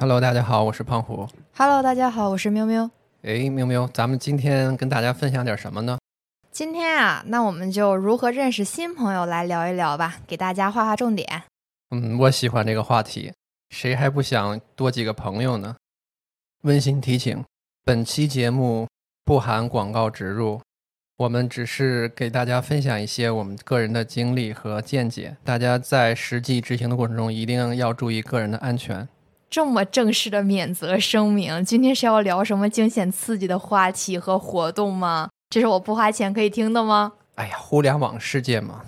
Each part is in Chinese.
Hello，大家好，我是胖虎。Hello，大家好，我是喵喵。哎，喵喵，咱们今天跟大家分享点什么呢？今天啊，那我们就如何认识新朋友来聊一聊吧，给大家画画重点。嗯，我喜欢这个话题，谁还不想多几个朋友呢？温馨提醒：本期节目不含广告植入，我们只是给大家分享一些我们个人的经历和见解，大家在实际执行的过程中一定要注意个人的安全。这么正式的免责声明，今天是要聊什么惊险刺激的话题和活动吗？这是我不花钱可以听的吗？哎呀，互联网世界嘛，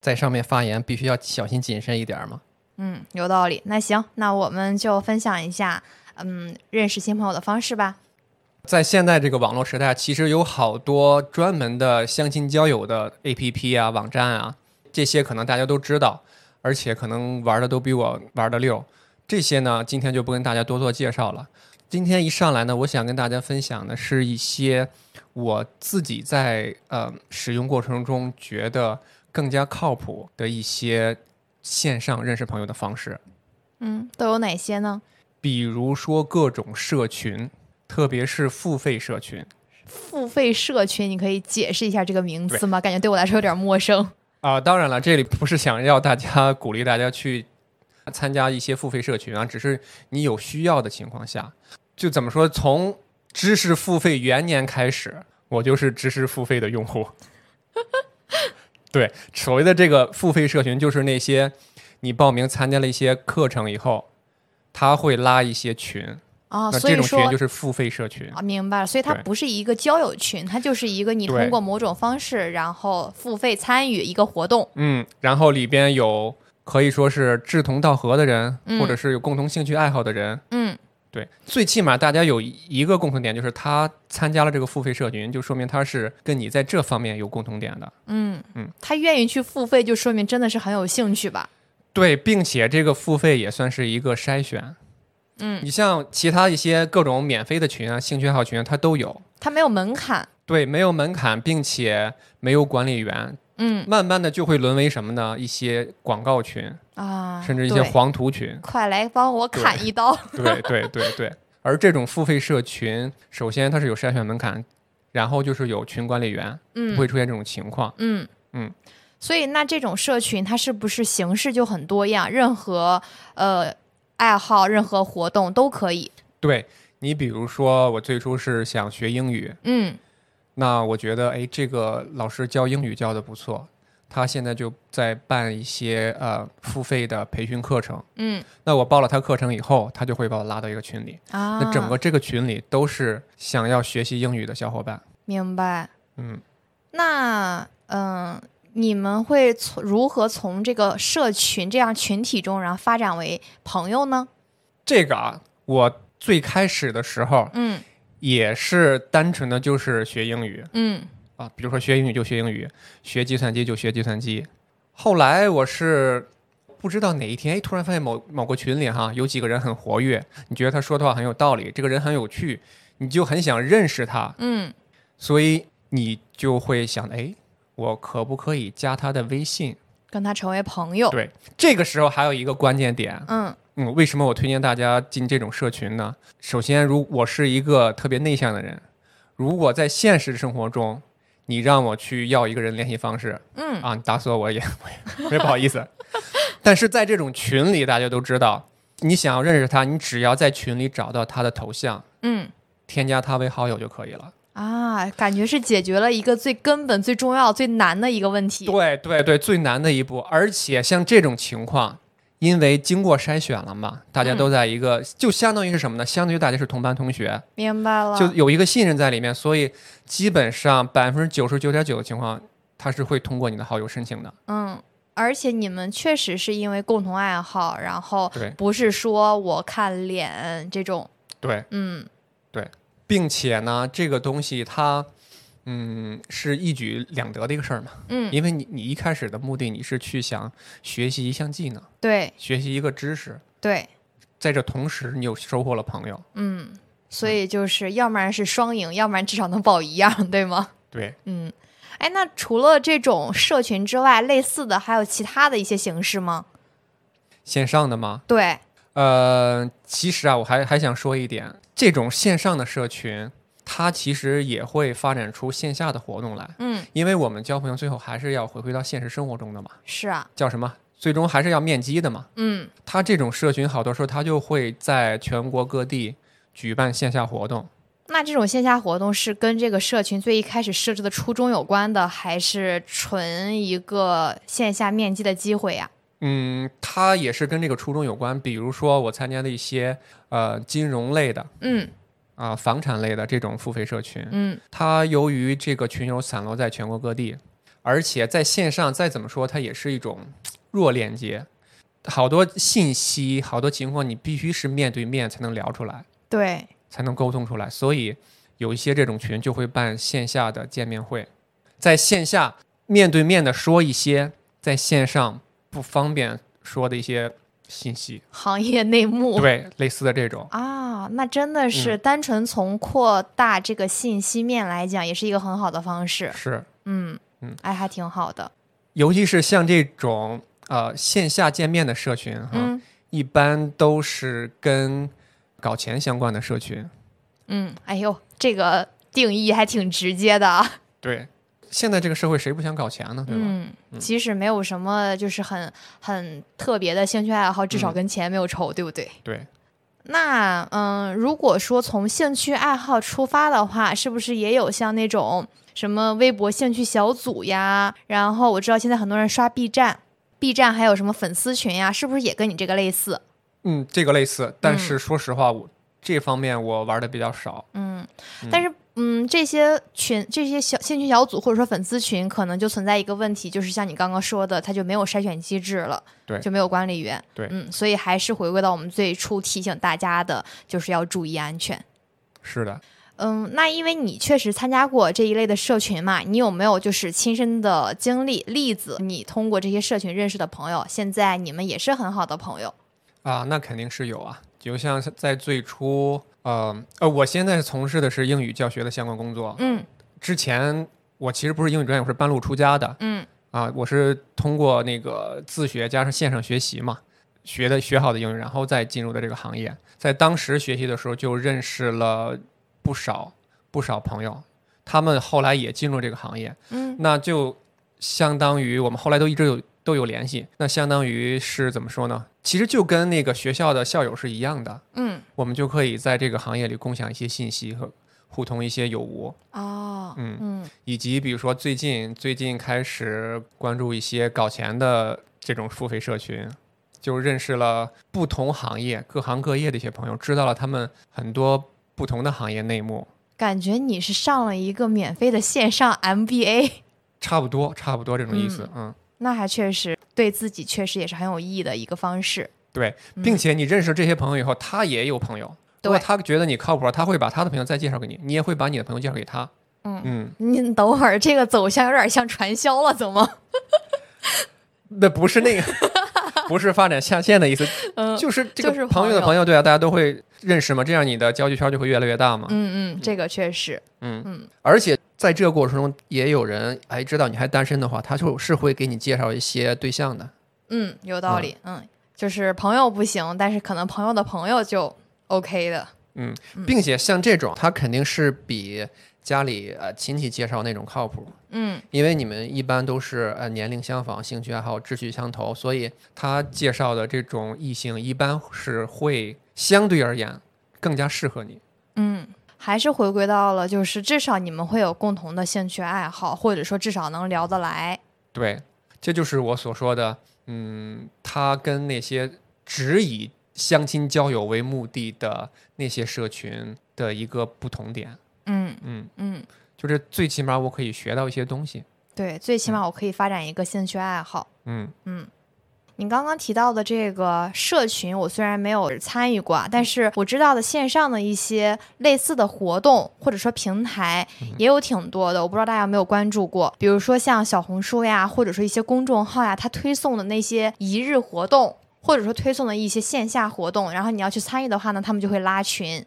在上面发言必须要小心谨慎一点嘛。嗯，有道理。那行，那我们就分享一下，嗯，认识新朋友的方式吧。在现在这个网络时代，其实有好多专门的相亲交友的 APP 啊、网站啊，这些可能大家都知道，而且可能玩的都比我玩的溜。这些呢，今天就不跟大家多做介绍了。今天一上来呢，我想跟大家分享的是一些我自己在呃使用过程中觉得更加靠谱的一些线上认识朋友的方式。嗯，都有哪些呢？比如说各种社群，特别是付费社群。付费社群，你可以解释一下这个名词吗？感觉对我来说有点陌生。啊、当然了，这里不是想要大家鼓励大家去参加一些付费社群啊，只是你有需要的情况下，就怎么说，从知识付费元年开始，我就是知识付费的用户。对，所谓的这个付费社群，就是那些你报名参加了一些课程以后，他会拉一些群，啊，那这所以说种群就是付费社群。啊，明白了，所以它不是一个交友群，它就是一个你通过某种方式，然后付费参与一个活动。嗯，然后里边有可以说是志同道合的人，嗯或者是有共同兴趣爱好的人。嗯，对，最起码大家有一个共同点，就是他参加了这个付费社群，就说明他是跟你在这方面有共同点的。嗯嗯，他愿意去付费，就说明真的是很有兴趣吧？对，并且这个付费也算是一个筛选。嗯，你像其他一些各种免费的群啊、兴趣爱好群啊，它都有。他没有门槛。对，没有门槛，并且没有管理员，嗯慢慢的就会沦为什么呢？一些广告群，啊，甚至一些黄图群。快来帮我砍一刀。对对对对。而这种付费社群，首先它是有筛选门槛，然后就是有群管理员，不嗯会出现这种情况。嗯嗯。所以，那这种社群它是不是形式就很多样？任何呃爱好、任何活动都可以。对你，比如说我最初是想学英语，嗯那我觉得哎，这个老师教英语教的不错，他现在就在办一些呃付费的培训课程。嗯那我报了他课程以后，他就会把我拉到一个群里，啊，那整个这个群里都是想要学习英语的小伙伴。明白。嗯，那嗯、你们会从如何从这个社群这样群体中，然后发展为朋友呢？这个啊，我最开始的时候嗯也是单纯的就是学英语嗯啊，比如说学英语就学英语，学计算机就学计算机。后来我是不知道哪一天，哎，突然发现某某个群里哈有几个人很活跃，你觉得他说的话很有道理，这个人很有趣，你就很想认识他，嗯所以你就会想，哎，我可不可以加他的微信？跟他成为朋友。对，这个时候还有一个关键点，嗯嗯，为什么我推荐大家进这种社群呢？首先，如我是一个特别内向的人，如果在现实生活中，你让我去要一个人联系方式嗯啊，你打死我我也 我也我也不好意思。但是在这种群里，大家都知道，你想要认识他，你只要在群里找到他的头像，嗯添加他为好友就可以了。啊，感觉是解决了一个最根本、最重要、最难的一个问题。对对对，最难的一步。而且像这种情况，因为经过筛选了嘛，大家都在一个，就相当于是什么呢？相当于大家是同班同学，明白了。就有一个信任在里面，所以基本上百分之九十九点九的情况，他是会通过你的好友申请的。嗯，而且你们确实是因为共同爱好，然后对不是说我看脸这种。对，嗯对并且呢，这个东西它，嗯，是一举两得的一个事儿嘛。嗯，因为你你一开始的目的你是去想学习一项技能，对学习一个知识，对，在这同时你又收获了朋友。嗯，所以就是要不然是双赢，要不然至少能保一样，对吗？对，嗯，哎，那除了这种社群之外，类似的还有其他的一些形式吗？线上的吗？对，呃，其实啊，我还还想说一点，这种线上的社群，它其实也会发展出线下的活动来，嗯，因为我们交朋友最后还是要回归到现实生活中的嘛，是啊，叫什么？最终还是要面基的嘛。嗯它这种社群好多时候它就会在全国各地举办线下活动。那这种线下活动是跟这个社群最一开始设置的初衷有关的，还是纯一个线下面基的机会呀、嗯，它也是跟这个初衷有关。比如说我参加的一些呃金融类的嗯啊、房产类的这种付费社群，嗯它由于这个群友散落在全国各地，而且在线上再怎么说，它也是一种弱链接。好多信息，好多情况，你必须是面对面才能聊出来，对，才能沟通出来。所以有一些这种群就会办线下的见面会，在线下面对面的说一些在线上不方便说的一些信息，行业内幕。对，类似的这种，啊，那真的是单纯从扩大这个信息面来讲，也是一个很好的方式。是，嗯嗯哎，还挺好的。尤其是像这种呃线下见面的社群哈，嗯一般都是跟搞钱相关的社群。嗯，哎呦，这个定义还挺直接的啊。对，现在这个社会谁不想搞钱呢？对吧？嗯，即使没有什么就是很很特别的兴趣爱好，至少嗯跟钱没有仇，对不对？对，那嗯，如果说从兴趣爱好出发的话，是不是也有像那种什么微博兴趣小组呀？然后我知道现在很多人刷 B 站，B 站还有什么粉丝群呀？是不是也跟你这个类似？嗯，这个类似，但嗯是说实话，我这方面我玩的比较少。嗯，但是嗯，这些群、这些小兴趣小组或者说粉丝群，可能就存在一个问题，就是像你刚刚说的，它就没有筛选机制了，对就没有管理员，对嗯，所以还是回归到我们最初提醒大家的，就是要注意安全。是的，嗯，那因为你确实参加过这一类的社群嘛，你有没有就是亲身的经历例子？你通过这些社群认识的朋友，现在你们也是很好的朋友。啊，那肯定是有啊。就像在最初，呃呃，我现在从事的是英语教学的相关工作。嗯之前我其实不是英语专业，我是半路出家的嗯啊。我是通过那个自学加上线上学习嘛，学的学好的英语，然后再进入的这个行业。在当时学习的时候，就认识了不少不少朋友，他们后来也进入这个行业。嗯那就相当于我们后来都一直有都有联系，那相当于是怎么说呢？其实就跟那个学校的校友是一样的，嗯我们就可以在这个行业里共享一些信息和互通一些有无，哦嗯嗯以及比如说最近最近开始关注一些搞钱的这种付费社群。就认识了不同行业、各行各业的一些朋友，知道了他们很多不同的行业内幕，感觉你是上了一个免费的线上 MBA，差不多，差不多这种意思。嗯，那还确实对自己确实也是很有意义的一个方式。对，嗯并且你认识这些朋友以后，他也有朋友。如果对他觉得你靠谱，他会把他的朋友再介绍给你，你也会把你的朋友介绍给他。嗯嗯，你等会儿这个走向有点像传销了，怎么？那不是那个，不是发展下线的意思，嗯就是这就是个朋友的朋友，对啊，大家都会认识嘛，这样你的交际圈就会越来越大嘛。嗯嗯，这个确实，嗯嗯而且在这个过程中，也有人哎知道你还单身的话，他就是会给你介绍一些对象的。嗯，有道理，嗯，就是朋友不行，但是可能朋友的朋友就 OK 的。嗯，并且像这种，他肯定是比家里呃亲戚介绍那种靠谱。嗯因为你们一般都是呃年龄相仿、兴趣爱好、志趣相投，所以他介绍的这种异性一般是会相对而言更加适合你。嗯，还是回归到了，就是至少你们会有共同的兴趣爱好，或者说至少能聊得来。对，这就是我所说的，嗯，他跟那些只以相亲交友为目的的那些社群的一个不同点。嗯嗯，嗯，就是最起码我可以学到一些东西。对，最起码我可以发展一个兴趣爱好。嗯嗯。你刚刚提到的这个社群，我虽然没有参与过啊，但是我知道的线上的一些类似的活动或者说平台也有挺多的，我不知道大家有没有关注过。比如说像小红书呀，或者说一些公众号呀，它推送的那些一日活动，或者说推送的一些线下活动，然后你要去参与的话呢，他们就会拉群。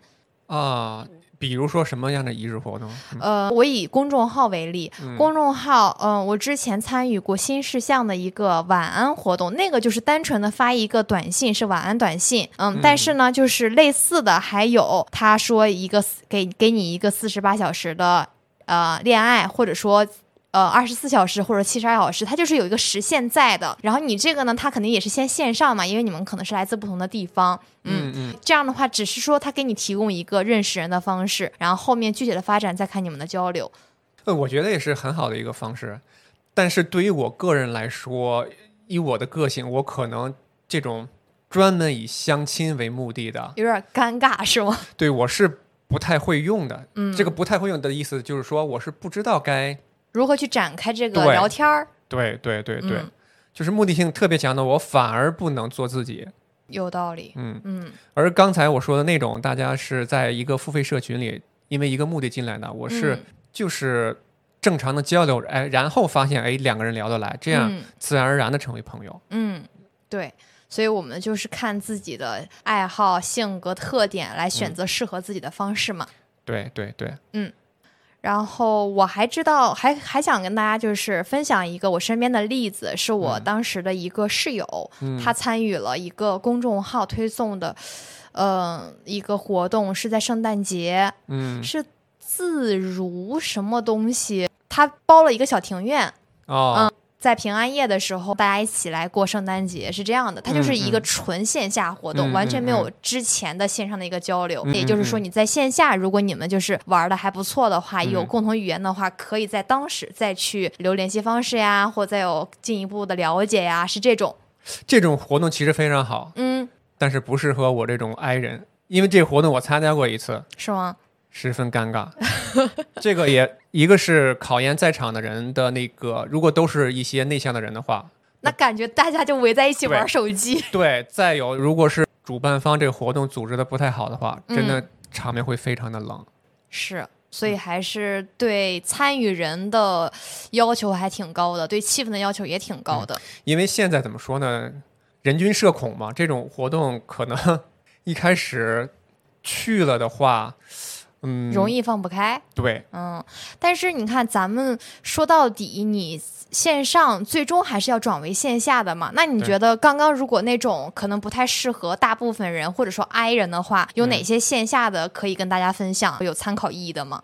啊，比如说什么样的一日活动？嗯呃，我以公众号为例，嗯公众号，嗯、我之前参与过新事项的一个晚安活动，那个就是单纯的发一个短信，是晚安短信，嗯，但是呢，就是类似的还有他说一个给给你一个四十八小时的呃恋爱，或者说。呃，二十四小时或者七十二小时，它就是有一个时限在的。然后你这个呢，它肯定也是先线上嘛，因为你们可能是来自不同的地方，嗯，嗯嗯，这样的话，只是说他给你提供一个认识人的方式，然后后面具体的发展再看你们的交流。呃，我觉得也是很好的一个方式。但是对于我个人来说，以我的个性，我可能这种专门以相亲为目的的，有点尴尬是吗？对我是不太会用的。嗯，这个不太会用的意思就是说，我是不知道该如何去展开这个聊天儿？对对对对，嗯就是目的性特别强的，我反而不能做自己。有道理。嗯，嗯而刚才我说的那种，大家是在一个付费社群里，因为一个目的进来的，我是、嗯就是正常的交流，哎，然后发现哎两个人聊得来，这样嗯自然而然的成为朋友。嗯，对。所以我们就是看自己的爱好、性格特点来选择适合自己的方式嘛。对对对，然后我还知道，还还想跟大家就是分享一个我身边的例子，是我嗯。当时的一个室友，嗯，他参与了一个公众号推送的，呃，一个活动，是在圣诞节，嗯。是自如什么东西，他包了一个小庭院，哦，在平安夜的时候，大家一起来过圣诞节，是这样的，它就是一个纯线下活动，嗯完全没有嗯之前的线上的一个交流。嗯也就是说，嗯你在线下，如果你们就是玩的还不错的话，嗯有共同语言的话，可以在当时再去留联系方式呀，或再有进一步的了解呀，是这种。这种活动其实非常好，嗯，但是不适合我这种 i 人，因为这活动我参加过一次，是吗？十分尴尬。这个也一个是考验在场的人的那个，如果都是一些内向的人的话，那感觉大家就围在一起玩手机。对，再有如果是主办方这个活动组织的不太好的话，真的嗯场面会非常的冷。是，所以还是对参与人的要求还挺高的，对气氛的要求也挺高的。因为现在怎么说呢，人均社恐嘛，这种活动可能 一开始去了的话，嗯，容易放不开。对，嗯，但是你看，咱们说到底，你线上最终还是要转为线下的嘛？那你觉得刚刚如果那种可能不太适合大部分人，或者说 I 人的话，有哪嗯些线下的可以跟大家分享，有参考意义的吗？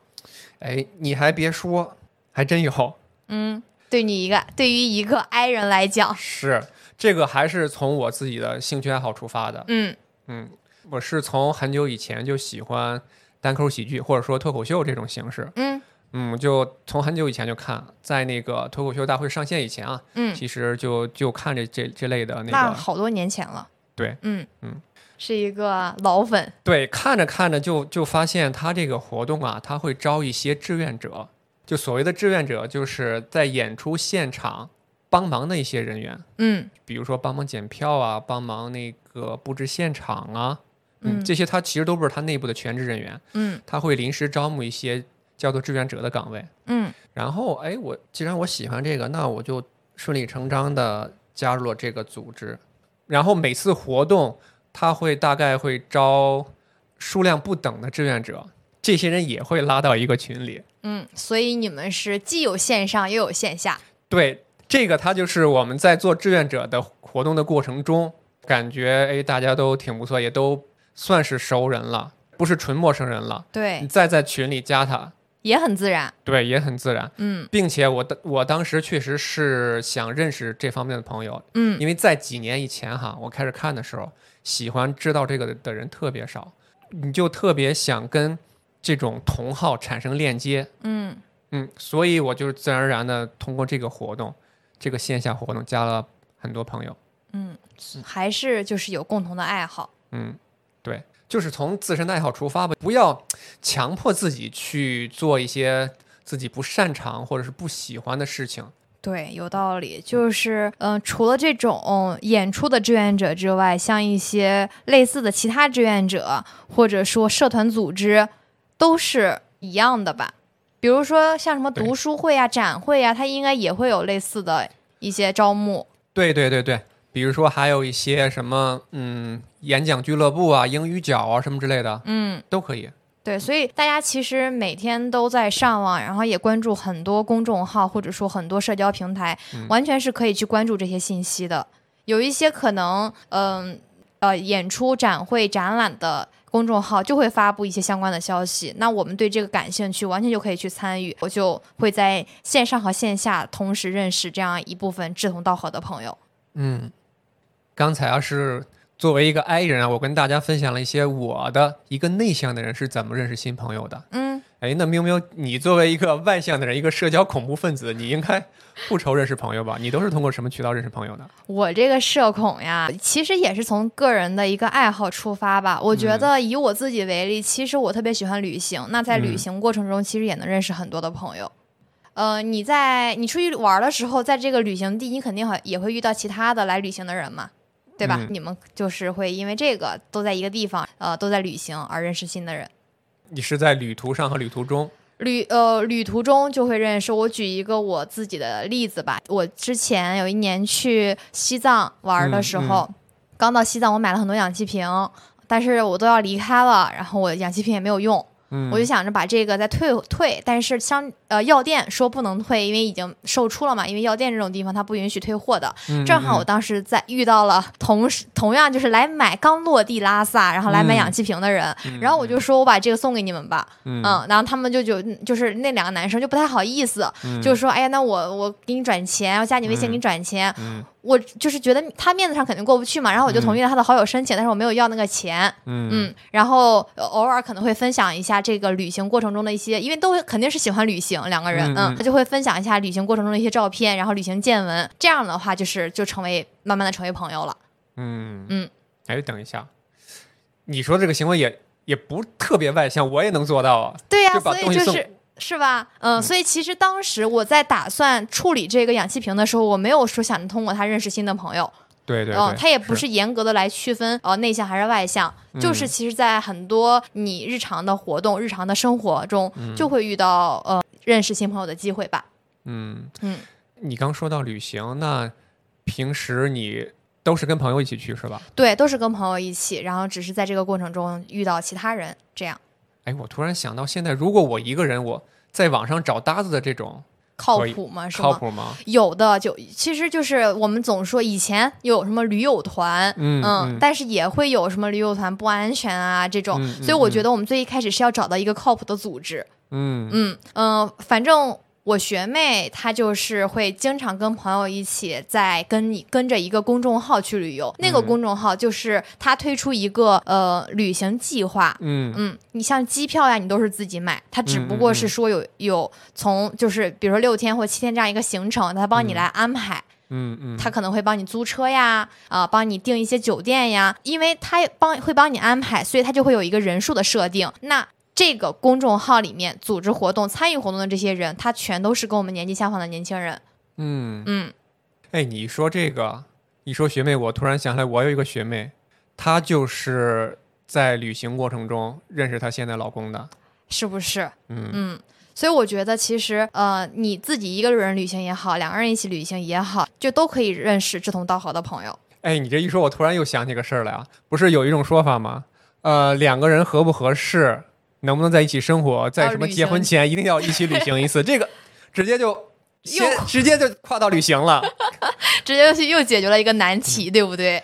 哎，你还别说，还真有。嗯，对你一个对于一个 I 人来讲，是这个，还是从我自己的兴趣爱好出发的。嗯嗯，我是从很久以前就喜欢单口喜剧或者说脱口秀这种形式。嗯嗯，就从很久以前就看，在那个脱口秀大会上线以前啊，嗯，其实就就看这这这类的那个，那好多年前了。对，嗯嗯，是一个老粉。对，看着看着就就发现他这个活动啊，他会招一些志愿者，就所谓的志愿者，就是在演出现场帮忙的一些人员，嗯比如说帮忙检票啊，帮忙那个布置现场啊，嗯这些他其实都不是他内部的全职人员，嗯他会临时招募一些叫做志愿者的岗位。嗯然后，哎，我既然我喜欢这个，那我就顺理成章的加入了这个组织。然后每次活动，他会大概会招数量不等的志愿者，这些人也会拉到一个群里。嗯，所以你们是既有线上又有线下。对，这个他就是我们在做志愿者的活动的过程中，感觉哎大家都挺不错，也都算是熟人了，不是纯陌生人了。对你对，再在群里加他，也很自然。对，也很自然。嗯并且我的我当时确实是想认识这方面的朋友，嗯因为在几年以前哈，我开始看的时候，喜欢知道这个的人特别少，你就特别想跟这种同好产生链接，嗯嗯，所以我就自然而然的通过这个活动，这个线下活动加了很多朋友，嗯，还是就是有共同的爱好。嗯，对，就是从自身的爱好出发吧，不要强迫自己去做一些自己不擅长或者是不喜欢的事情。对，有道理。就是，嗯、除了这种演出的志愿者之外，像一些类似的其他志愿者，或者说社团组织，都是一样的吧？比如说像什么读书会啊、展会啊，它应该也会有类似的一些招募。对对对对，比如说还有一些什么嗯演讲俱乐部啊、英语角啊什么之类的嗯都可以。对，所以大家其实每天都在上网，然后也关注很多公众号，或者说很多社交平台，完全是可以去关注这些信息的。有一些可能，嗯呃，演出、展会、展览的公众号就会发布一些相关的消息。那我们对这个感兴趣，完全就可以去参与。我就会在线上和线下同时认识这样一部分志同道合的朋友。嗯，刚才要是。作为一个 I 人啊，我跟大家分享了一些我的一个内向的人是怎么认识新朋友的。嗯，哎，那喵喵，你作为一个外向的人，一个社交恐怖分子，你应该不愁认识朋友吧？你都是通过什么渠道认识朋友的？我这个社恐呀，其实也是从个人的一个爱好出发吧。我觉得以我自己为例，其实我特别喜欢旅行。那在旅行过程中，其实也能认识很多的朋友。呃，你在你出去玩的时候，在这个旅行地，你肯定会也会遇到其他的来旅行的人嘛。对吧？你们就是会因为这个都在一个地方，呃，都在旅行而认识新的人。你是在旅途上和旅途中？旅呃，旅途中就会认识。我举一个我自己的例子吧。我之前有一年去西藏玩的时候，刚到西藏，我买了很多氧气瓶，但是我都要离开了，然后我氧气瓶也没有用。我就想着把这个再退退，但是商呃药店说不能退，因为已经售出了嘛。因为药店这种地方它不允许退货的。正好我当时在遇到了同时同样就是来买刚落地拉萨，然后来买氧气瓶的人，然后我就说我把这个送给你们吧，嗯，然后他们就就就是那两个男生就不太好意思，就说哎呀那我我给你转钱，我加你微信给你转钱。我就是觉得他面子上肯定过不去嘛，然后我就同意了他的好友申请，但是我没有要那个钱。嗯，然后偶尔可能会分享一下这个旅行过程中的一些，因为都肯定是喜欢旅行两个人，嗯，他就会分享一下旅行过程中的一些照片，然后旅行见闻，这样的话就是就成为慢慢的成为朋友了。嗯嗯，哎，等一下，你说这个行为也也不特别外向，我也能做到啊。对呀，所以就是。是吧？嗯，所以其实当时我在打算处理这个氧气瓶的时候，我没有说想着通过它认识新的朋友。对对，嗯，他也不是严格的来区分呃内向还是外向，就是其实，在很多你日常的活动、日常的生活中，就会遇到呃认识新朋友的机会吧。嗯嗯，你刚说到旅行，那平时你都是跟朋友一起去是吧？对，都是跟朋友一起，然后只是在这个过程中遇到其他人这样。哎，我突然想到，现在如果我一个人，我在网上找搭子的这种靠谱吗？是靠谱吗？有的，就其实就是我们总说以前有什么驴友团，嗯，但是也会有什么驴友团不安全啊这种，所以我觉得我们最一开始是要找到一个靠谱的组织，嗯嗯嗯，反正。我学妹她就是会经常跟朋友一起在跟你跟着一个公众号去旅游，那个公众号就是她推出一个呃旅行计划，嗯。嗯，你像机票呀，你都是自己买，她只不过是说有有从就是比如说六天或七天这样一个行程，她帮你来安排，嗯嗯，他可能会帮你租车呀，啊，帮你订一些酒店呀，因为他帮会帮你安排，所以他就会有一个人数的设定，那。这个公众号里面组织活动、参与活动的这些人，他全都是跟我们年纪相仿的年轻人。嗯嗯，哎，你说这个，你说学妹，我突然想起来，我有一个学妹，她就是在旅行过程中认识她现在老公的，是不是？嗯嗯，所以我觉得其实呃，你自己一个人旅行也好，两个人一起旅行也好，就都可以认识志同道合的朋友。哎，你这一说，我突然又想起个事儿来啊，不是有一种说法吗？呃，两个人合不合适？能不能在一起生活？在什么结婚前一定要一起旅行一次？这个直接就又直接就跨到旅行了，直接又解决了一个难题，对不对？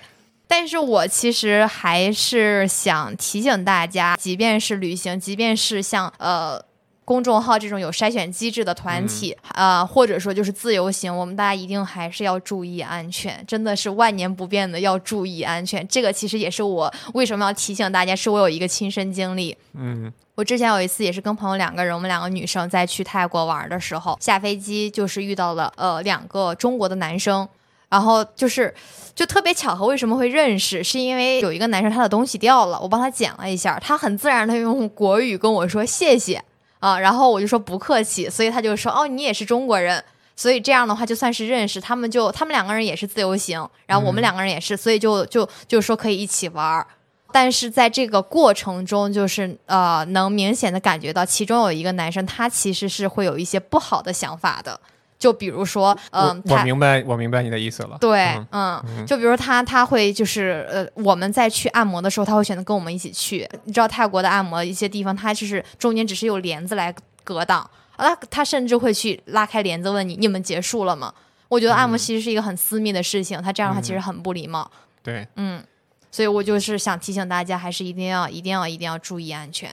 但是我其实还是想提醒大家，即便是旅行，即便是像呃。公众号这种有筛选机制的团体，呃，或者说就是自由行，我们大家一定还是要注意安全，真的是万年不变的要注意安全。这个其实也是我为什么要提醒大家，是我有一个亲身经历。嗯，我之前有一次也是跟朋友两个人，我们两个女生在去泰国玩的时候，下飞机就是遇到了呃两个中国的男生，然后就是就特别巧合，为什么会认识？是因为有一个男生他的东西掉了，我帮他捡了一下，他很自然的用国语跟我说谢谢。啊，然后我就说不客气，所以他就说哦，你也是中国人，所以这样的话就算是认识，他们就他们两个人也是自由行，然后我们两个人也是，所以就就就说可以一起玩儿，但是在这个过程中，就是呃，能明显的感觉到其中有一个男生，他其实是会有一些不好的想法的，就比如说，嗯、我我明白，我明白你的意思了。对，嗯嗯，就比如他他会就是呃，我们在去按摩的时候，他会选择跟我们一起去。你知道泰国的按摩一些地方，它就是中间只是有帘子来隔挡，啊，他他甚至会去拉开帘子问你你们结束了吗？我觉得按摩其实是一个很私密的事情，他这样的话其实很不礼貌。对，嗯，所以我就是想提醒大家，还是一定要一定要一定要注意安全。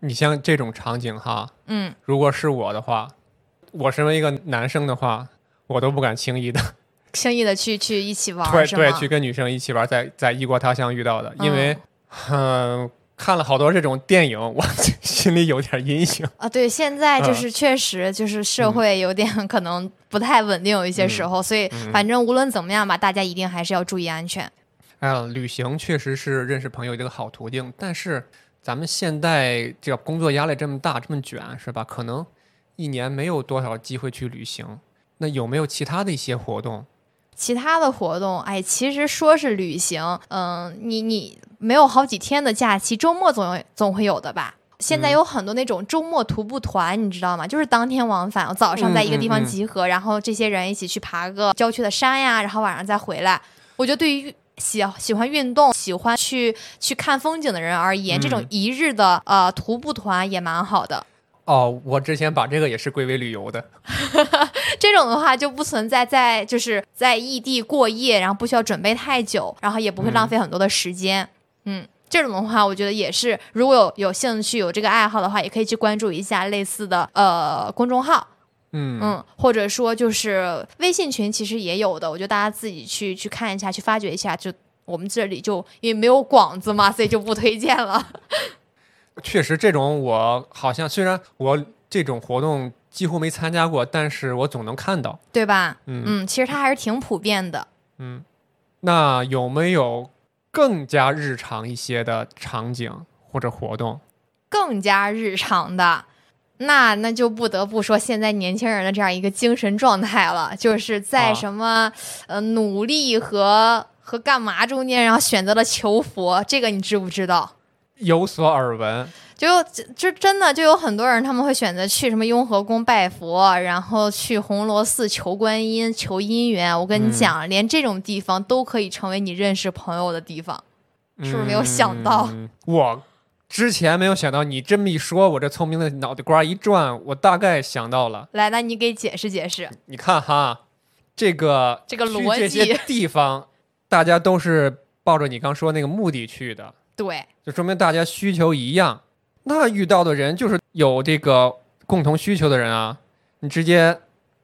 你像这种场景哈，嗯，如果是我的话，我身为一个男生的话，我都不敢轻易的 轻易的去去一起玩对儿？对去跟女生一起玩，在在异国他乡遇到的，因为嗯、看了好多这种电影，我心里有点阴影。啊，对，现在就嗯是确实就是社会有点 可能不太稳定，有一些时候，所以嗯反正无论怎么样吧，大家一定还是要注意安全。哎呀，旅行确实是认识朋友一个好途径，但是咱们现在这个工作压力这么大，这么卷，是吧？可能一年没有多少机会去旅行。那有没有其他的一些活动？其他的活动，哎，其实说是旅行，嗯，你你没有好几天的假期，周末总有总会有的吧？现在嗯有很多那种周末徒步团，你知道吗？就是当天往返，早上在一个地方嗯嗯嗯集合，然后这些人一起去爬个郊区的山呀，然后晚上再回来。我觉得对于喜喜欢运动、喜欢去去看风景的人而言，这种嗯一日的呃徒步团也蛮好的。哦，我之前把这个也是归为旅游的。这种的话就不存在在就是在异地过夜，然后不需要准备太久，然后也不会浪费很多的时间。嗯这种的话，我觉得也是，如果有有兴趣有这个爱好的话，也可以去关注一下类似的呃公众号，嗯嗯，或者说就是微信群，其实也有的，我觉得大家自己去去看一下，去发掘一下。就我们这里就因为没有广子嘛，所以就不推荐了。确实，这种我好像虽然我这种活动几乎没参加过，但是我总能看到。对吧？嗯嗯，其实它还是挺普遍的。嗯，那有没有更加日常一些的场景或者活动？更加日常的，那那就不得不说现在年轻人的这样一个精神状态了，就是在啊什么、呃努力和和干嘛中间，然后选择了求佛，这个你知不知道？有所耳闻。就就就真的就有很多人他们会选择去什么雍和宫拜佛，然后去红螺寺求观音、求姻缘。我跟你嗯讲，连这种地方都可以成为你认识朋友的地方。是不是没有想到嗯 我之前没有想到，你这么一说，我这聪明的脑袋瓜一转，我大概想到了。来，那你给解释解释。你看哈，这个这个逻辑这些地方，大家都是抱着你刚说那个目的去的，对，就说明大家需求一样。那遇到的人就是有这个共同需求的人啊，你直接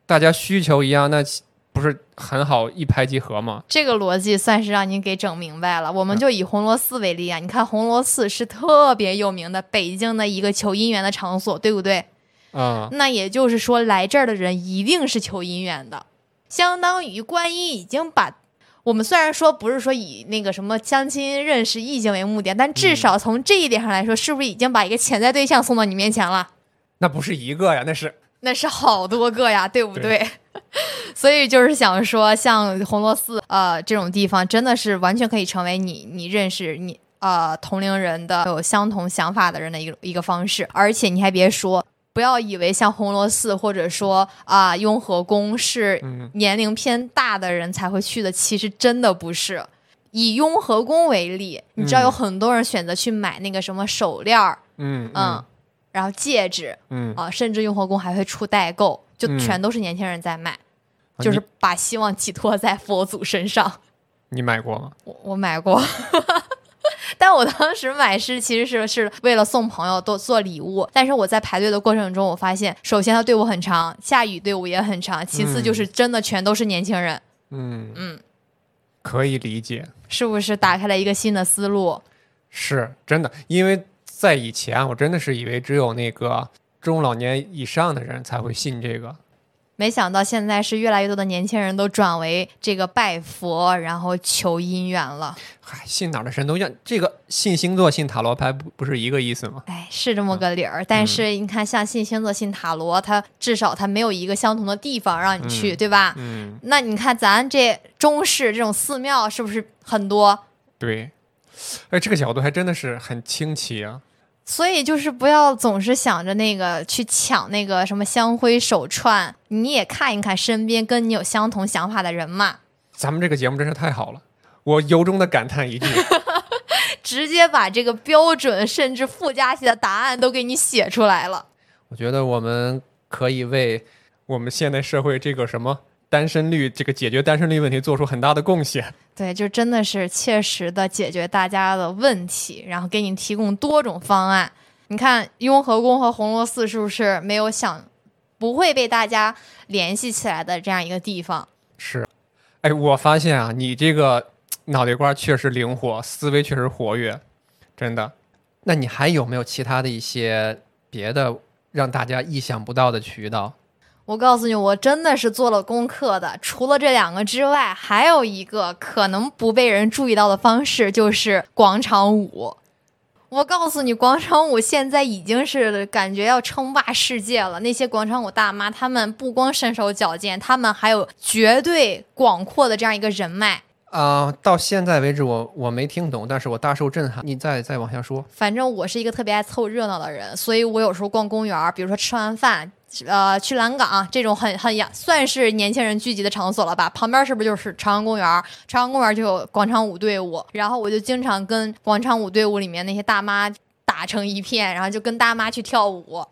大家需求一样，那岂不是很好一拍即合吗？这个逻辑算是让您给整明白了。我们就以红螺寺为例啊，你看红螺寺是特别有名的北京的一个求姻缘的场所，对不对？嗯，那也就是说，来这儿的人一定是求姻缘的，相当于观音已经把我们虽然说不是说以那个什么相亲认识异性为目的，但至少从这一点上来说，是不是已经把一个潜在对象送到你面前了？那不是一个呀，那是 那是好多个呀，对不对？所以就是想说，像红螺寺呃这种地方，真的是完全可以成为你你认识你呃同龄人的有相同想法的人的一个一个方式。而且你还别说，不要以为像红螺寺或者说啊、雍和宫是嗯年龄偏大的人才会去的，其实真的不是。以雍和宫为例，你知道有嗯很多人选择去买那个什么手链儿，嗯嗯，然后戒指，嗯，啊，甚至雍和宫还会出代购，就嗯全都是年轻人在卖，啊就是把希望寄托在佛祖身上。你你买过吗？我我买过，但我当时买是其实是是为了送朋友做做礼物，但是我在排队的过程中，我发现首先他队伍很长，下雨队伍也很长，其次就是真的全都是年轻人，嗯嗯，可以理解，是不是打开了一个新的思路？是真的，因为在以前我真的是以为只有那个中老年以上的人才会信这个。没想到现在是越来越多的年轻人都转为这个拜佛，然后求姻缘了。嗨，信哪儿的神都一样，这个信星座、信塔罗牌不不是一个意思吗？哎，是这么个理儿，但是你看，像信星座、信塔罗，它至少它没有一个相同的地方让你去，嗯对吧？嗯，那你看咱这中式这种寺庙是不是很多？对。哎，这个角度还真的是很清奇啊！所以就是不要总是想着那个去抢那个什么香灰手串，你也看一看身边跟你有相同想法的人嘛。咱们这个节目真是太好了，我由衷的感叹一句：直接把这个标准甚至附加题的答案都给你写出来了。我觉得我们可以为我们现代社会这个什么单身率，这个解决单身率问题做出很大的贡献。对，就真的是切实的解决大家的问题，然后给你提供多种方案。你看雍和宫和红螺寺是不是没有想不会被大家联系起来的这样一个地方？是，哎，我发现啊，你这个脑袋瓜确实灵活，思维确实活跃，真的。那你还有没有其他的一些别的让大家意想不到的渠道？我告诉你，我真的是做了功课的。除了这两个之外，还有一个可能不被人注意到的方式，就是广场舞。我告诉你，广场舞现在已经是感觉要称霸世界了。那些广场舞大妈，她们不光身手矫健，她们还有绝对广阔的这样一个人脉。啊、到现在为止我我没听懂，但是我大受震撼。你再再往下说。反正我是一个特别爱凑热闹的人，所以我有时候逛公园，比如说吃完饭，呃，去蓝港这种很很呀算是年轻人聚集的场所了吧？旁边是不是就是朝阳公园？朝阳公园就有广场舞队伍，然后我就经常跟广场舞队伍里面那些大妈打成一片，然后就跟大妈去跳舞，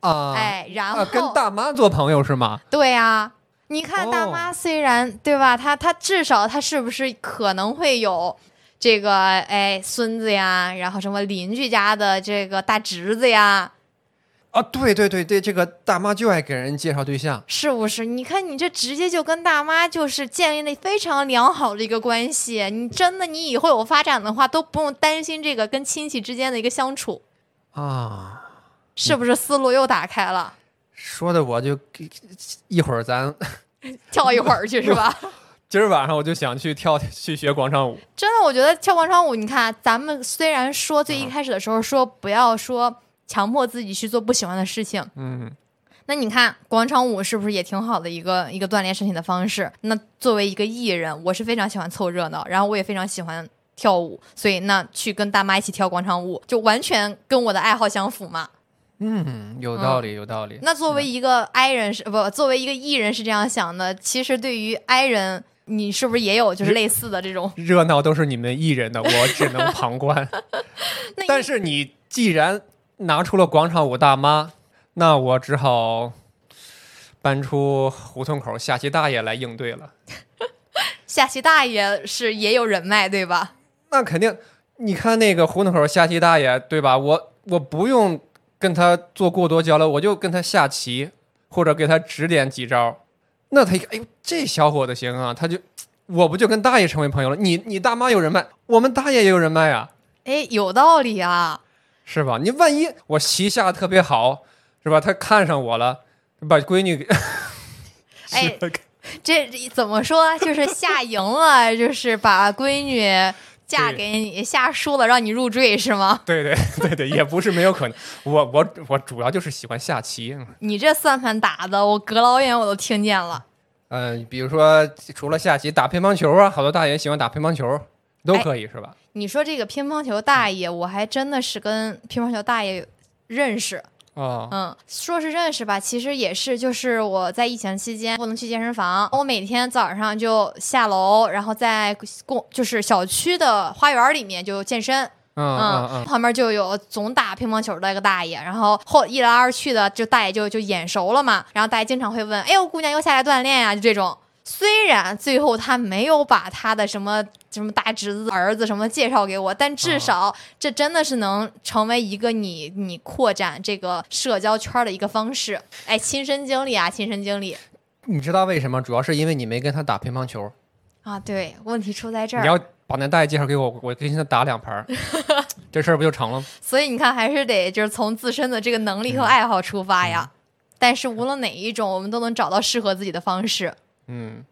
啊、哎，然后、啊，跟大妈做朋友是吗？对呀、你看大哦妈虽然、对吧，她她至少她是不是可能会有这个哎孙子呀，然后什么邻居家的这个大侄子呀，啊，对对对对，这个大妈就爱给人介绍对象。是不是？你看你这直接就跟大妈就是建立了非常良好的一个关系，你真的你以后有发展的话都不用担心这个跟亲戚之间的一个相处，啊，是不是思路又打开了？说的我就一会儿咱 跳一会儿去是吧？今儿晚上我就想去跳去学广场舞。真的，我觉得跳广场舞，你看，咱们虽然说最一开始的时候说不要说强迫自己去做不喜欢的事情，嗯，那你看广场舞是不是也挺好的一个一个锻炼身体的方式？那作为一个艺人，我是非常喜欢凑热闹，然后我也非常喜欢跳舞，所以那去跟大妈一起跳广场舞，就完全跟我的爱好相符嘛。嗯，有道理，有道理。那作为一个 I 人是不，作为一个艺人是这样想的，其实对于 I 人。你是不是也有就是类似的这种？热闹都是你们艺人的，我只能旁观。但是你既然拿出了广场舞大妈，那我只好搬出胡同口下棋大爷来应对了。下棋大爷是也有人脉对吧？那肯定，你看那个胡同口下棋大爷，对吧？我我不用跟他做过多交流，我就跟他下棋，或者给他指点几招。那他一看，哎呦，这小伙子行啊，他就，我不就跟大爷成为朋友了？你你大妈有人脉，我们大爷也有人脉啊，哎，有道理啊！是吧？你万一我棋下的特别好，是吧？他看上我了，把闺女给，哎这怎么说？就是下赢了，就是把闺女嫁给你；下输了，让你入赘，是吗？对对 对对，也不是没有可能。我我我主要就是喜欢下棋。你这算盘打的，我隔老远我都听见了。嗯、比如说除了下棋，打乒乓球啊，好多大爷喜欢打乒乓球，都可以、是吧？你说这个乒乓球大爷，我还真的是跟乒乓球大爷认识。哦，嗯，说是认识吧，其实也是，就是我在疫情期间不能去健身房，我每天早上就下楼，然后在公就是小区的花园里面就健身。嗯嗯嗯，旁边就有总打乒乓球的一个大爷，然后后一来二去的，就大爷就就眼熟了嘛。然后大爷经常会问：“哎呦，姑娘又下来锻炼呀、就这种。虽然最后他没有把他的什么什么大侄子、儿子什么介绍给我，但至少这真的是能成为一个你你扩展这个社交圈的一个方式。哎，亲身经历啊，亲身经历你知道为什么？主要是因为你没跟他打乒乓球。啊。对，问题出在这儿。你要把那大爷介绍给我，我跟他打两盘儿，这事儿不就成了吗？所以你看，还是得就是从自身的这个能力和爱好出发呀。但是无论哪一种，我们都能找到适合自己的方式。嗯，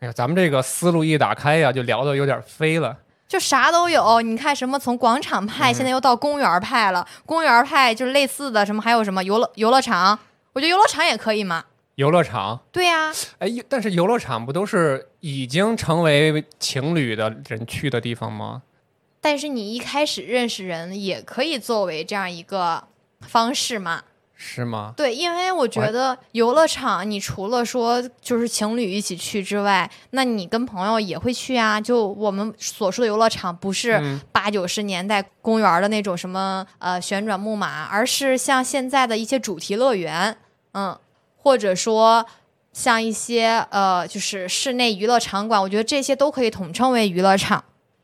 哎呀，咱们这个思路一打开呀，就聊的有点飞了。就啥都有，你看什么从广场派，现在又到公园派了。公园派就是类似的，什么还有什么游乐游乐场，我觉得游乐场也可以嘛。游乐场，对呀、哎，但是游乐场不都是已经成为情侣的人去的地方吗？但是你一开始认识人也可以作为这样一个方式嘛。是吗？对，因为我觉得游乐场，你除了说就是情侣一起去之外，那你跟朋友也会去啊。就我们所说的游乐场，不是嗯八九十年代公园的那种什么呃旋转木马，而是像现在的一些主题乐园，嗯，或者说像一些呃就是室内娱乐场馆，我觉得这些都可以统称为娱乐场。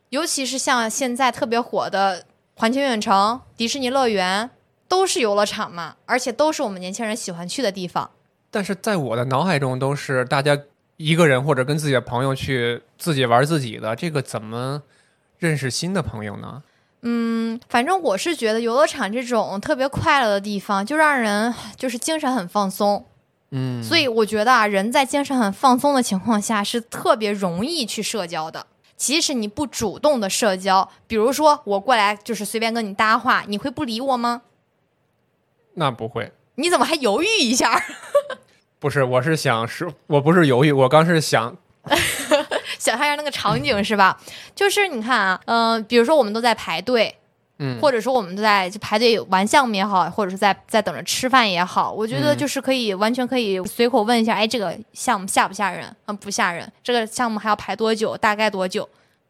尤其是像现在特别火的环球影城、迪士尼乐园，都是游乐场嘛，而且都是我们年轻人喜欢去的地方。但是在我的脑海中，都是大家一个人或者跟自己的朋友去自己玩自己的，这个怎么认识新的朋友呢？嗯，反正我是觉得游乐场这种特别快乐的地方，就让人就是精神很放松。嗯，所以我觉得啊，人在精神很放松的情况下，是特别容易去社交的。即使你不主动的社交，比如说我过来就是随便跟你搭话，你会不理我吗？那不会，你怎么还犹豫一下？不是，我是想是，我不是犹豫，我刚是想，想象一下那个场景是吧？就是你看啊，嗯、比如说我们都在排队，嗯，或者说我们都在就排队玩项目也好，或者是在在等着吃饭也好，我觉得嗯就是可以完全可以随口问一下，哎，这个项目吓不吓人？嗯，不吓人。这个项目还要排多久？大概多久？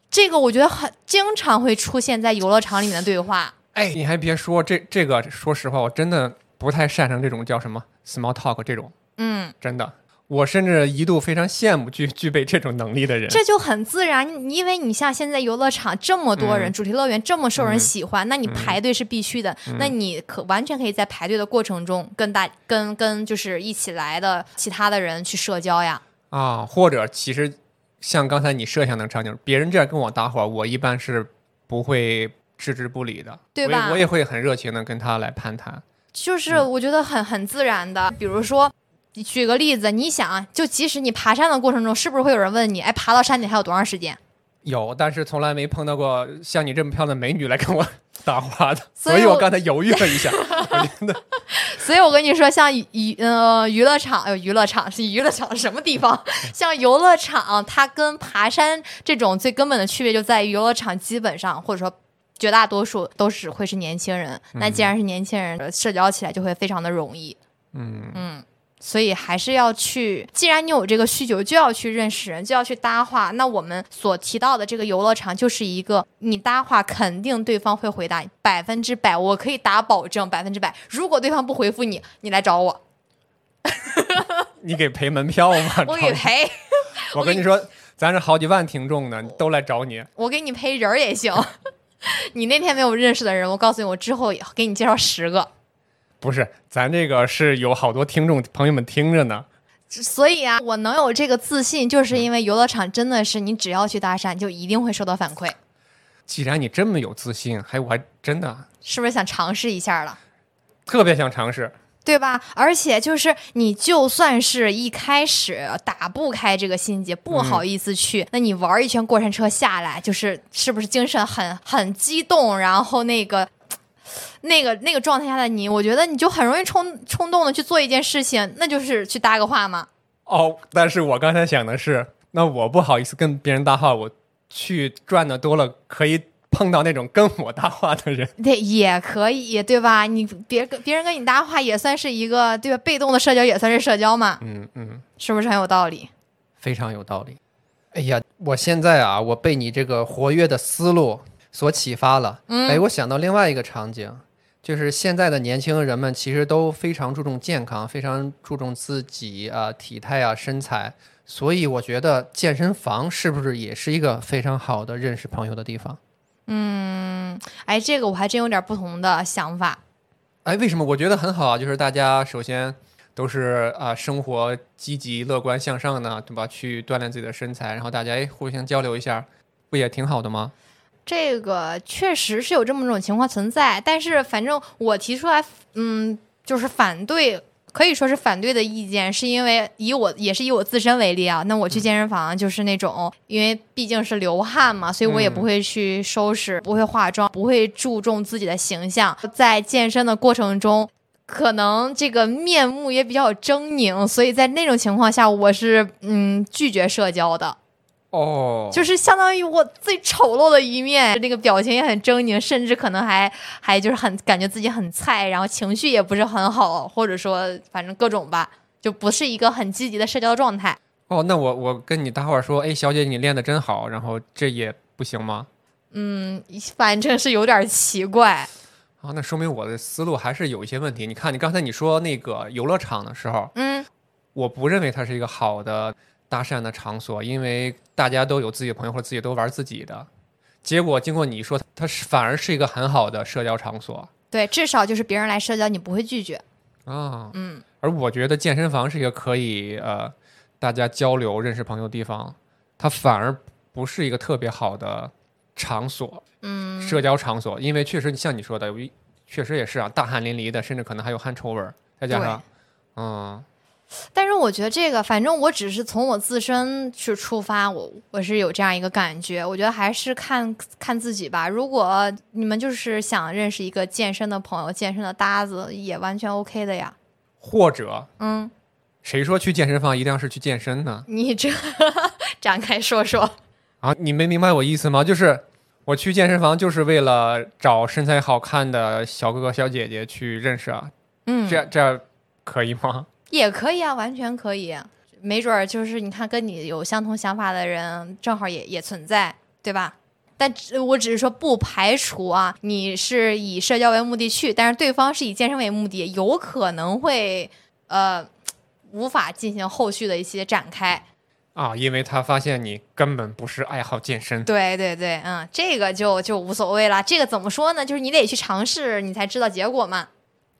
这个我觉得很经常会出现在游乐场里面的对话。哎，你还别说，这这个，说实话，我真的不太擅长这种叫什么 small talk 这种，嗯，真的，我甚至一度非常羡慕具具备这种能力的人。这就很自然，因为你像现在游乐场这么多人，嗯主题乐园这么受人嗯喜欢，那你排队是必须的。那你可完全可以在排队的过程中跟大跟跟就是一起来的其他的人去社交呀。啊，或者其实像刚才你设想的场景，别人这样跟我搭话，我一般是不会置之不理的，对吧我也会很热情的跟他来攀谈。就是嗯我觉得很很自然的，比如说。举个例子，你想啊，就即使你爬山的过程中，是不是会有人问你，哎，爬到山顶还有多长时间？有，但是从来没碰到过像你这么漂亮的美女来跟我 搭话的，所以我刚才犹豫了一下。我真的，所以我跟你说，像娱呃娱乐场，哎呦，娱乐场是娱乐场是什么地方？像游乐场，它跟爬山这种最根本的区别就在于，游乐场基本上或者说绝大多数都是会是年轻人。那既然是年轻人，社交起来就会非常的容易。嗯，嗯，所以还是要去。既然你有这个需求，就要去认识人，就要去搭话。那我们所提到的这个游乐场，就是一个你搭话，肯定对方会回答，百分之百，我可以打保证，百分之百。如果对方不回复你，你来找我 你给赔门票吗？我给赔，我跟你说，咱是好几万听众呢，都来找你。我给你赔人儿也行。你那天没有认识的人，我告诉你，我之后给你介绍十个。不是，咱这个是有好多听众朋友们听着呢。所以啊，我能有这个自信，就是因为游乐场真的是你只要去搭讪，就一定会收到反馈。既然你这么有自信，还我还真的是不是想尝试一下了？特别想尝试。对吧？而且就是你，就算是一开始打不开这个心结，不好意思去，那你玩一圈过山车下来，就是是不是精神很很激动，然后那个。那个那个状态下的你，我觉得你就很容易冲冲动的去做一件事情，那就是去搭个话嘛。哦，但是我刚才想的是，那我不好意思跟别人搭话，我去赚的多了，可以碰到那种跟我搭话的人。对，也可以，对吧？你别跟别人跟你搭话，也算是一个对吧？被动的社交也算是社交嘛，嗯嗯，是不是很有道理？非常有道理。哎呀，我现在啊，我被你这个活跃的思路所启发了。嗯哎，我想到另外一个场景，就是现在的年轻人们其实都非常注重健康，非常注重自己啊、体态啊身材，所以我觉得健身房是不是也是一个非常好的认识朋友的地方？嗯，哎，这个我还真有点不同的想法。哎，为什么？我觉得很好啊，就是大家首先都是啊、生活积极、乐观向上的，对吧？去锻炼自己的身材，然后大家哎互相交流一下，不也挺好的吗？这个确实是有这么种情况存在，但是反正我提出来，嗯，就是反对，可以说是反对的意见，是因为以我也是以我自身为例啊，那我去健身房就是那种，因为毕竟是流汗嘛，所以我也不会去收拾，不会化妆，不会注重自己的形象，在健身的过程中。可能这个面目也比较狰狞，所以在那种情况下，我是嗯拒绝社交的。哦，就是相当于我最丑陋的一面，那个表情也很狰狞，甚至可能还还就是很感觉自己很菜，然后情绪也不是很好，或者说反正各种吧，就不是一个很积极的社交状态。哦，那我我跟你大伙儿说，哎，小姐你练的真好，然后这也不行吗？嗯，反正是有点奇怪。啊，那说明我的思路还是有一些问题。你看，你刚才你说那个游乐场的时候，嗯，我不认为它是一个好的搭讪的场所，因为大家都有自己的朋友或者自己都玩自己的。结果经过你说，它是反而是一个很好的社交场所对，至少就是别人来社交，你不会拒绝。啊。嗯，而我觉得健身房是一个可以呃大家交流、认识朋友的地方，它反而不是一个特别好的场所，嗯，社交场所，因为确实像你说的，有一确实也是啊，大汗淋漓的，甚至可能还有汗臭味儿，再加上，嗯，但是我觉得这个，反正我只是从我自身去出发，我我是有这样一个感觉。我觉得还是看看自己吧。如果你们就是想认识一个健身的朋友、健身的搭子，也完全 OK 的呀。或者嗯，谁说去健身房一定要是去健身呢？你这 展开说说。啊，你没明白我意思吗？就是我去健身房就是为了找身材好看的小哥哥小姐姐去认识啊，嗯，这样这样可以吗？也可以啊，完全可以。没准儿就是你看跟你有相同想法的人，正好也也存在，对吧？但只我只是说不排除啊，你是以社交为目的去，但是对方是以健身为目的，有可能会呃无法进行后续的一些展开。啊，因为他发现你根本不是爱好健身。对对对，嗯，这个就就无所谓了。这个怎么说呢？就是你得去尝试，你才知道结果嘛。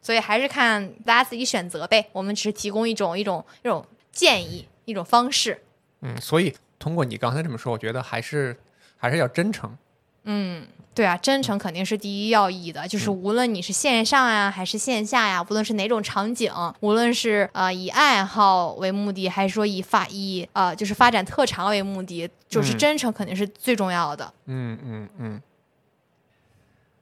所以还是看大家自己选择呗。我们只是提供一种一种一种建议，一种方式。嗯，所以通过你刚才这么说，我觉得还是还是要真诚。嗯，对啊，真诚肯定是第一要义的。就是无论你是线上呀，还是线下呀，无论是哪种场景，无论是呃以爱好为目的，还是说以发以呃就是发展特长为目的，就是嗯真诚肯定是最重要的。嗯嗯嗯。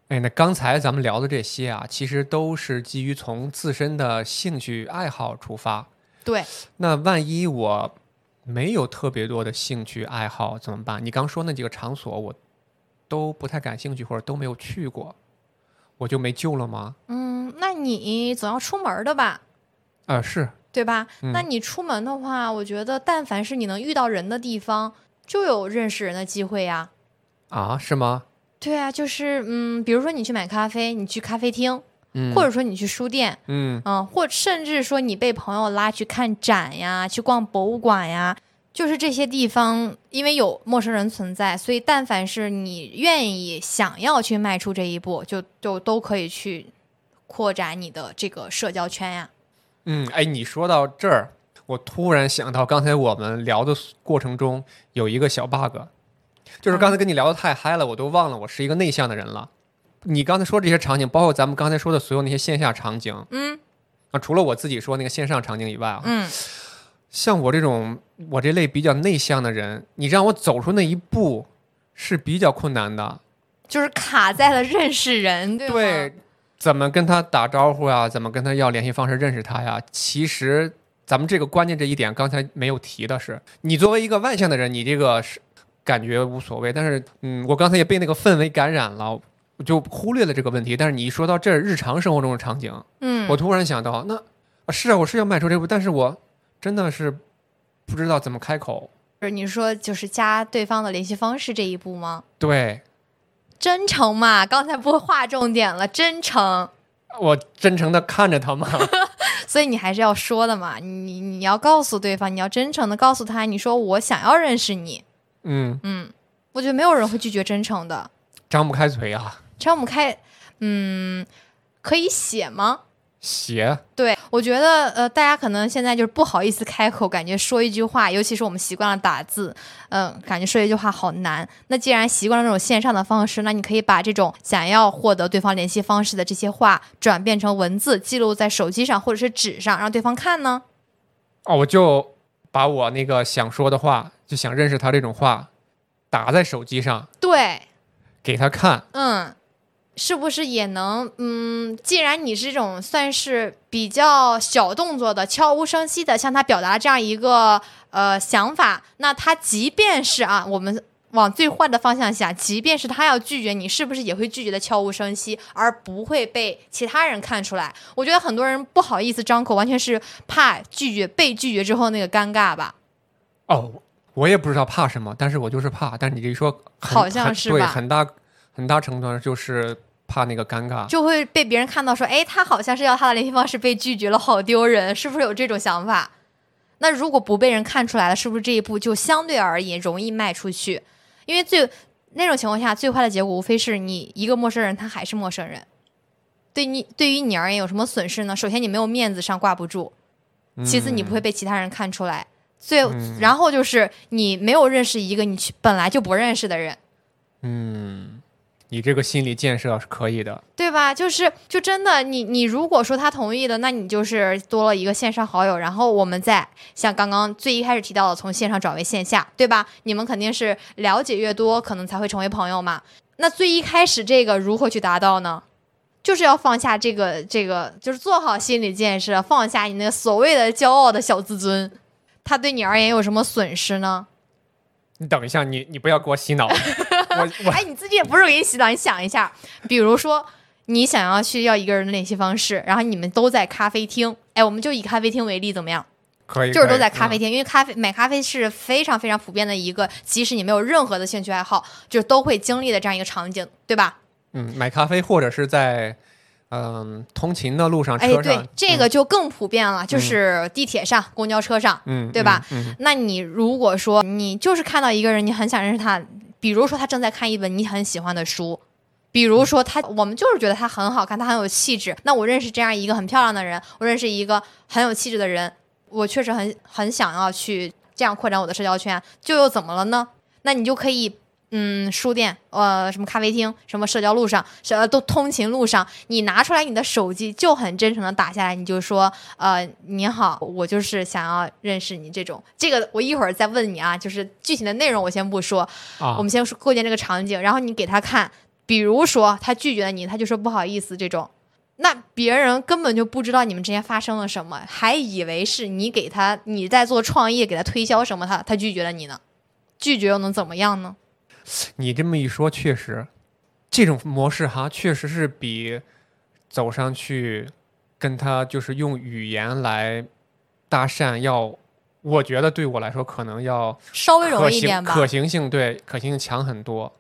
哎，那刚才咱们聊的这些啊，其实都是基于从自身的兴趣爱好出发。对，那万一我没有特别多的兴趣爱好怎么办？你刚说那几个场所我都不太感兴趣，或者都没有去过，我就没救了吗？嗯，那你总要出门的吧？啊、是，对吧？嗯那你出门的话，我觉得但凡是你能遇到人的地方，就有认识人的机会呀。啊，是吗？对啊，就是嗯，比如说你去买咖啡，你去咖啡厅，嗯，或者说你去书店，嗯嗯，或甚至说你被朋友拉去看展呀，去逛博物馆呀，就是这些地方，因为有陌生人存在，所以但凡是你愿意想要去迈出这一步，就就都可以去扩展你的这个社交圈呀。嗯，哎，你说到这儿，我突然想到，刚才我们聊的过程中有一个小 bug，就是刚才跟你聊的太嗨了，我都忘了我是一个内向的人了。你刚才说这些场景，包括咱们刚才说的所有那些线下场景嗯啊，除了我自己说那个线上场景以外啊，嗯，像我这种我这类比较内向的人，你让我走出那一步是比较困难的。就是卡在了认识人，对怎么跟他打招呼呀？怎么跟他要联系方式认识他呀？其实咱们这个关键这一点刚才没有提的是，你作为一个外向的人，你这个是感觉无所谓，但是嗯，我刚才也被那个氛围感染了。我就忽略了这个问题，但是你一说到这儿日常生活中的场景，嗯，我突然想到，那啊是啊，我是要迈出这步，但是我真的是不知道怎么开口。不是你说就是加对方的联系方式这一步吗？对真诚嘛，刚才不划重点了，真诚，我真诚的看着他嘛 所以你还是要说的嘛，你你要告诉对方，你要真诚的告诉他，你说我想要认识你，嗯，嗯，我觉得没有人会拒绝真诚的，张不开嘴啊，张不开，嗯，可以写吗？写对，我觉得呃，大家可能现在就是不好意思开口，感觉说一句话，尤其是我们习惯了打字，嗯、感觉说一句话好难。那既然习惯了这种线上的方式，那你可以把这种想要获得对方联系方式的这些话转变成文字，记录在手机上或者是纸上，让对方看呢。哦，我就把我那个想说的话，就想认识他这种话，打在手机上对，给他看。嗯，是不是也能，嗯，既然你是这种算是比较小动作的、悄无声息的向他表达这样一个呃想法，那他即便是啊，我们往最坏的方向想，即便是他要拒绝你，是不是也会拒绝的悄无声息，而不会被其他人看出来？我觉得很多人不好意思张口，完全是怕拒绝被拒绝之后那个尴尬吧。哦，我也不知道怕什么，但是我就是怕。但是你这一说，好像是对，很大很大程度上就是怕那个尴尬。就会被别人看到说，哎，他好像是要他的联系方式被拒绝了，好丢人，是不是有这种想法？那如果不被人看出来了，是不是这一步就相对而言容易迈出去？因为最那种情况下，最坏的结果无非是你一个陌生人，他还是陌生人。对你对于你而言有什么损失呢？首先你没有面子上挂不住，其次你不会被其他人看出来，最、嗯然后就是你没有认识一个你去本来就不认识的人。嗯，你这个心理建设是可以的。对吧？就是就真的，你你如果说他同意的，那你就是多了一个线上好友，然后我们再像刚刚最一开始提到的，从线上转为线下，对吧？你们肯定是了解越多，可能才会成为朋友嘛。那最一开始这个如何去达到呢？就是要放下这个这个，就是做好心理建设，放下你那个所谓的骄傲的小自尊。他对你而言有什么损失呢？你等一下，你你不要给我洗脑。哎，你自己也不是给你洗澡，你想一下，比如说你想要去要一个人的联系方式，然后你们都在咖啡厅，哎，我们就以咖啡厅为例，怎么样？可以，就是都在咖啡厅，因为咖啡买咖啡是非常非常普遍的一个，即使你没有任何的兴趣爱好，就都会经历的这样一个场景，对吧？嗯，买咖啡或者是在嗯通勤的路上、哎，车上，对，这个就更普遍了，就是地铁上、公交车上，嗯，嗯对吧？嗯，嗯那你如果说你就是看到一个人，你很想认识他，比如说他正在看一本你很喜欢的书，比如说他，我们就是觉得他很好看，他很有气质。那我认识这样一个很漂亮的人，我认识一个很有气质的人，我确实很很想要去这样扩展我的社交圈，就又怎么了呢？那你就可以。嗯，书店，呃，什么咖啡厅，什么社交路上，什么都通勤路上，你拿出来你的手机，就很真诚的打下来，你就说，呃，你好，我就是想要认识你这种。这个我一会儿再问你啊，就是具体的内容我先不说，啊我，们先构建这个场景，然后你给他看，比如说他拒绝了你，他就说不好意思这种，那别人根本就不知道你们之间发生了什么，还以为是你给他你在做创业，给他推销什么，他他拒绝了你呢，拒绝又能怎么样呢？你这么一说，确实，这种模式哈，确实是比走上去跟他就是用语言来搭讪要，我觉得对我来说可能要稍微容易一点吧。可行性对可行性强很多。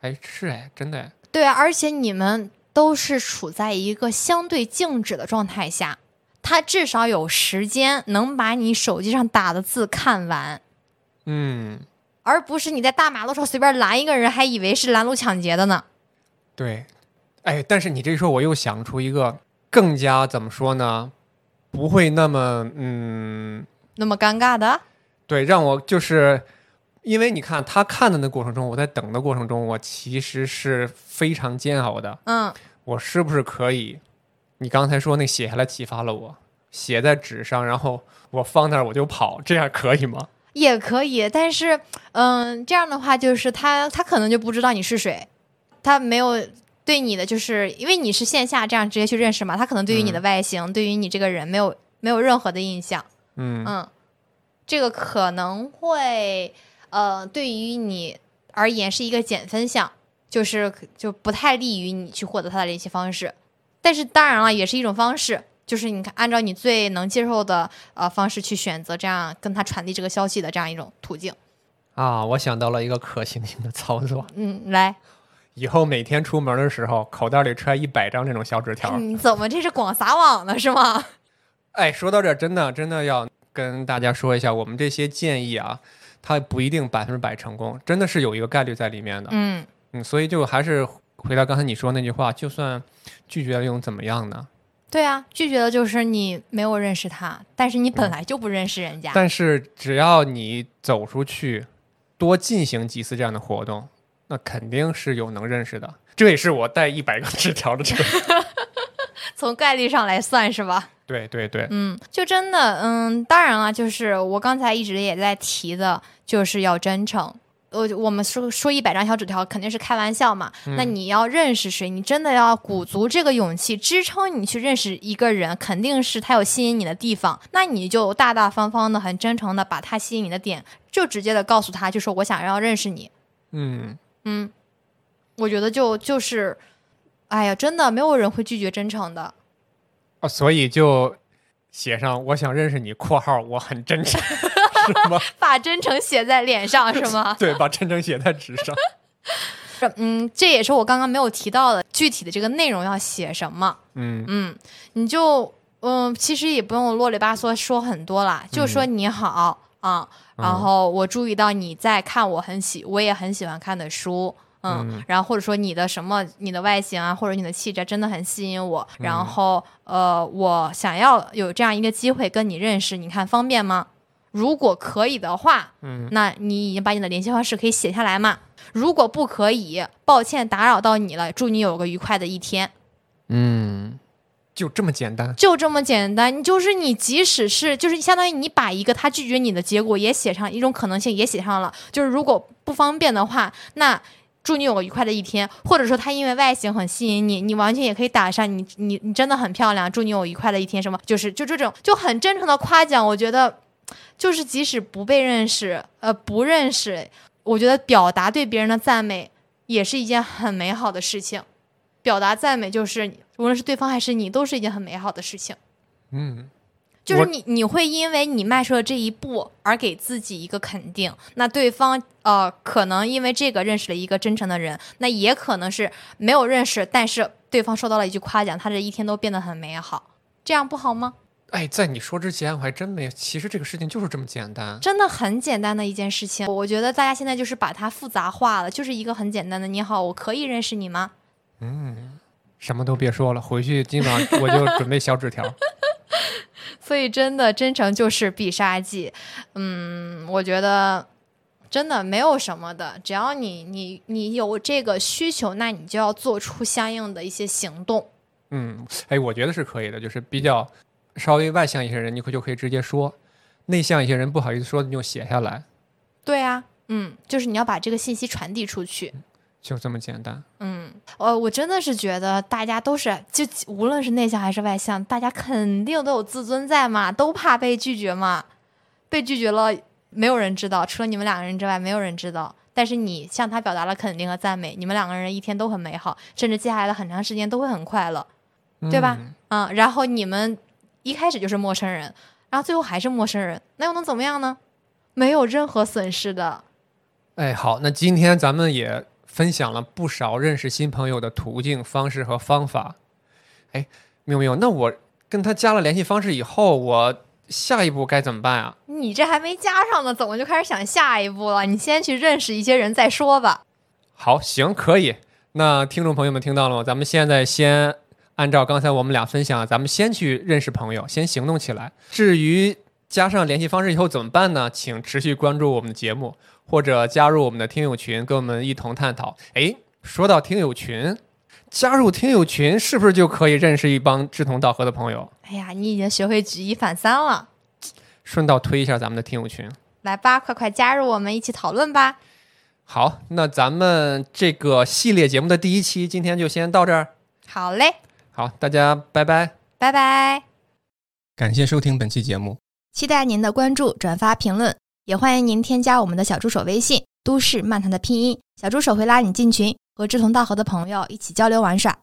哎，是哎，真的哎，对啊，而且你们都是处在一个相对静止的状态下，他至少有时间能把你手机上打的字看完，嗯，而不是你在大马路上随便拦一个人，还以为是拦路抢劫的呢。对，哎，但是你这时候，我又想出一个更加怎么说呢，不会那么嗯，那么尴尬的，对，让我就是因为你看他看的那过程中，我在等的过程中，我其实是非常煎熬的。嗯，我是不是可以？你刚才说那写下来启发了我，写在纸上，然后我放那儿我就跑，这样可以吗？也可以，但是，嗯，这样的话就是他他可能就不知道你是谁，他没有对你的，就是因为你是线下这样直接去认识嘛，他可能对于你的外形，对于你这个人没有没有任何的印象。嗯。嗯，这个可能会，呃，对于你而言是一个减分项，就是就不太利于你去获得他的联系方式。但是当然了，也是一种方式，就是你看按照你最能接受的呃方式去选择，这样跟他传递这个消息的这样一种途径。啊，我想到了一个可行性的操作，嗯，来，以后每天出门的时候，口袋里揣一百张这种小纸条。你怎么这是广撒网呢？是吗？哎，说到这儿，真的真的要跟大家说一下，我们这些建议啊，它不一定百分之百成功，真的是有一个概率在里面的。嗯，嗯，所以就还是回到刚才你说那句话，就算拒绝了又怎么样呢？对啊，拒绝的就是你没有认识他，但是你本来就不认识人家。但是只要你走出去，多进行几次这样的活动，那肯定是有能认识的。这也是我带一百个纸条的这个。从概率上来算是吧？对对对，嗯，就真的，嗯，当然了，就是我刚才一直也在提的，就是要真诚。呃，我们说说一百张小纸条肯定是开玩笑嘛。嗯那你要认识谁，你真的要鼓足这个勇气，支撑你去认识一个人，肯定是他有吸引你的地方。那你就大大方方的、很真诚的把他吸引你的点，就直接的告诉他，就说我想要认识你。嗯，嗯，我觉得就就是，哎呀，真的没有人会拒绝真诚的。哦，所以就写上我想认识你（括号我很真诚 ）是吗？把真诚写在脸上 是吗？对，把真诚写在纸上。嗯，这也是我刚刚没有提到的，具体的这个内容要写什么。嗯嗯，你就嗯，其实也不用啰里吧嗦说很多啦，就说你好啊、然后我注意到你在看我很喜，我也很喜欢看的书。嗯，然后或者说你的什么，你的外形啊，或者你的气质真的很吸引我。然后呃，我想要有这样一个机会跟你认识，你看方便吗？如果可以的话，嗯，那你已经把你的联系方式可以写下来嘛？如果不可以，抱歉打扰到你了，祝你有个愉快的一天。嗯，就这么简单。就这么简单，你就是你，即使是就是相当于你把一个他拒绝你的结果也写上，一种可能性也写上了。就是如果不方便的话，那祝你有个愉快的一天，或者说他因为外形很吸引你，你完全也可以打上你你你真的很漂亮，祝你有愉快的一天，什么就是就这种就很真诚的夸奖，我觉得就是即使不被认识，呃不认识，我觉得表达对别人的赞美也是一件很美好的事情。表达赞美就是无论是对方还是你，都是一件很美好的事情。嗯，就是你你会因为你迈出了这一步而给自己一个肯定，那对方呃可能因为这个认识了一个真诚的人，那也可能是没有认识，但是对方受到了一句夸奖，他这一天都变得很美好，这样不好吗？哎，在你说之前，我还真没。其实这个事情就是这么简单。真的很简单的一件事情，我觉得大家现在就是把它复杂化了，就是一个很简单的“你好，我可以认识你吗嗯什么都别说了，回去今晚我就准备小纸条。”？所以真的真诚就是必杀技，嗯，我觉得真的没有什么的，只要你你你有这个需求，那你就要做出相应的一些行动。嗯，哎，我觉得是可以的，就是比较稍微外向一些人，你可就可以直接说；内向一些人不好意思说，你就写下来，对啊，嗯，就是你要把这个信息传递出去。就这么简单。嗯，呃，我真的是觉得大家都是，就无论是内向还是外向，大家肯定都有自尊在嘛，都怕被拒绝嘛。被拒绝了，没有人知道，除了你们两个人之外，没有人知道。但是你向他表达了肯定和赞美，你们两个人一天都很美好，甚至接下来的很长时间都会很快乐，对吧？嗯嗯，然后你们一开始就是陌生人，然后最后还是陌生人，那又能怎么样呢？没有任何损失的。哎，好，那今天咱们也分享了不少认识新朋友的途径、方式和方法。哎，有没有，那我跟他加了联系方式以后，我下一步该怎么办啊？你这还没加上呢，怎么就开始想下一步了？你先去认识一些人再说吧。好，行，可以。那听众朋友们听到了吗？咱们现在先按照刚才我们俩分享，咱们先去认识朋友，先行动起来。至于加上联系方式以后怎么办呢？请持续关注我们的节目，或者加入我们的听友群，跟我们一同探讨。诶，说到听友群，加入听友群是不是就可以认识一帮志同道合的朋友？哎呀，你已经学会举一反三了。顺道推一下咱们的听友群。来吧，快快加入我们一起讨论吧。好，那咱们这个系列节目的第一期今天就先到这儿。好嘞，好，大家拜拜。拜拜。感谢收听本期节目。期待您的关注、转发、评论，也欢迎您添加我们的小助手微信“都市漫谈”的拼音，小助手会拉你进群，和志同道合的朋友一起交流玩耍。